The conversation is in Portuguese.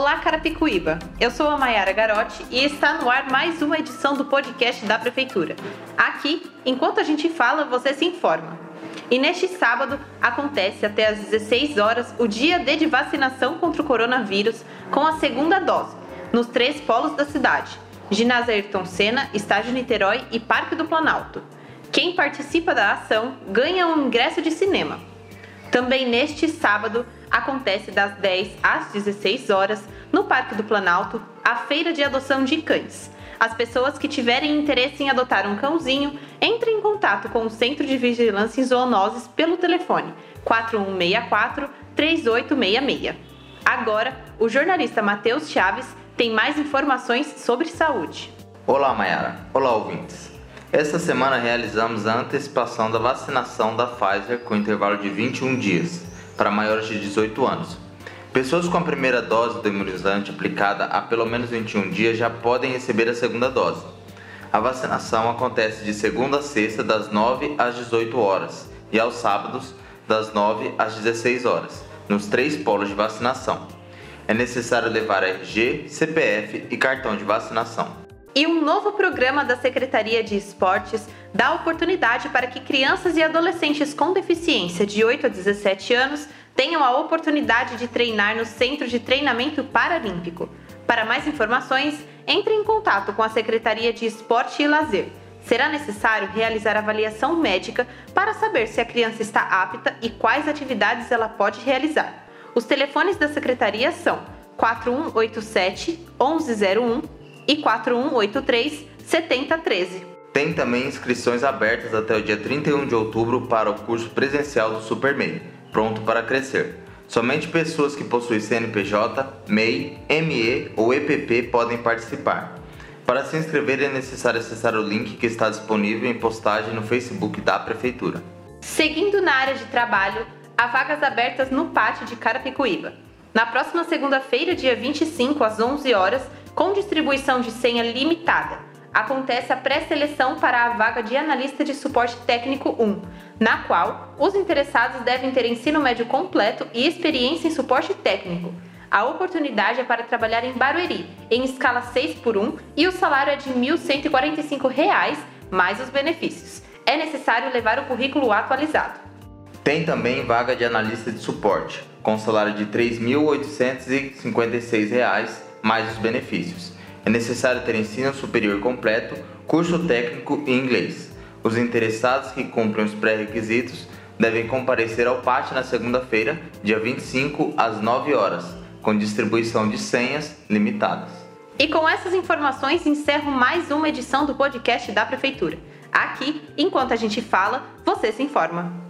Olá, Carapicuíba! Eu sou a Mayara Garotti e está no ar mais uma edição do podcast da Prefeitura. Aqui, enquanto a gente fala, você se informa. E neste sábado acontece até às 16 horas o dia D de vacinação contra o coronavírus com a segunda dose, nos três polos da cidade: Ginásio Ayrton Senna, Estádio Niterói e Parque do Planalto. Quem participa da ação ganha um ingresso de cinema. Também neste sábado acontece das 10 às 16 horas no Parque do Planalto a feira de adoção de cães. As pessoas que tiverem interesse em adotar um cãozinho, entrem em contato com o Centro de Vigilância em Zoonoses pelo telefone 4164 3866. Agora, o jornalista Matheus Chaves tem mais informações sobre saúde. Olá, Mayara. Olá, ouvintes. Esta semana realizamos a antecipação da vacinação da Pfizer com intervalo de 21 dias para maiores de 18 anos. Pessoas com a primeira dose do imunizante aplicada há pelo menos 21 dias já podem receber a segunda dose. A vacinação acontece de segunda a sexta, das 9 às 18 horas, e aos sábados, das 9 às 16 horas, nos três polos de vacinação. É necessário levar RG, CPF e cartão de vacinação. E um novo programa da Secretaria de Esportes dá oportunidade para que crianças e adolescentes com deficiência de 8 a 17 anos tenham a oportunidade de treinar no Centro de Treinamento Paralímpico. Para mais informações, entre em contato com a Secretaria de Esporte e Lazer. Será necessário realizar avaliação médica para saber se a criança está apta e quais atividades ela pode realizar. Os telefones da secretaria são 4187 1101 e 4183 7013. Tem também inscrições abertas até o dia 31 de outubro para o curso presencial do SuperMEI, pronto para crescer. Somente pessoas que possuem CNPJ, MEI, ME ou EPP podem participar. Para se inscrever é necessário acessar o link que está disponível em postagem no Facebook da Prefeitura. Seguindo na área de trabalho, há vagas abertas no pátio de Carapicuíba. Na próxima segunda-feira, dia 25, às 11 horas, com distribuição de senha limitada. Acontece a pré-seleção para a vaga de analista de suporte técnico 1, na qual os interessados devem ter ensino médio completo e experiência em suporte técnico. A oportunidade é para trabalhar em Barueri, em escala 6 por 1, e o salário é de R$ 1.145, mais os benefícios. É necessário levar o currículo atualizado. Tem também vaga de analista de suporte, com salário de R$ 3.856 mais os benefícios. É necessário ter ensino superior completo, curso técnico e inglês. Os interessados que cumprem os pré-requisitos devem comparecer ao pátio na segunda-feira, dia 25, às 9 horas, com distribuição de senhas limitadas. E com essas informações encerro mais uma edição do podcast da Prefeitura. Aqui, enquanto a gente fala, você se informa.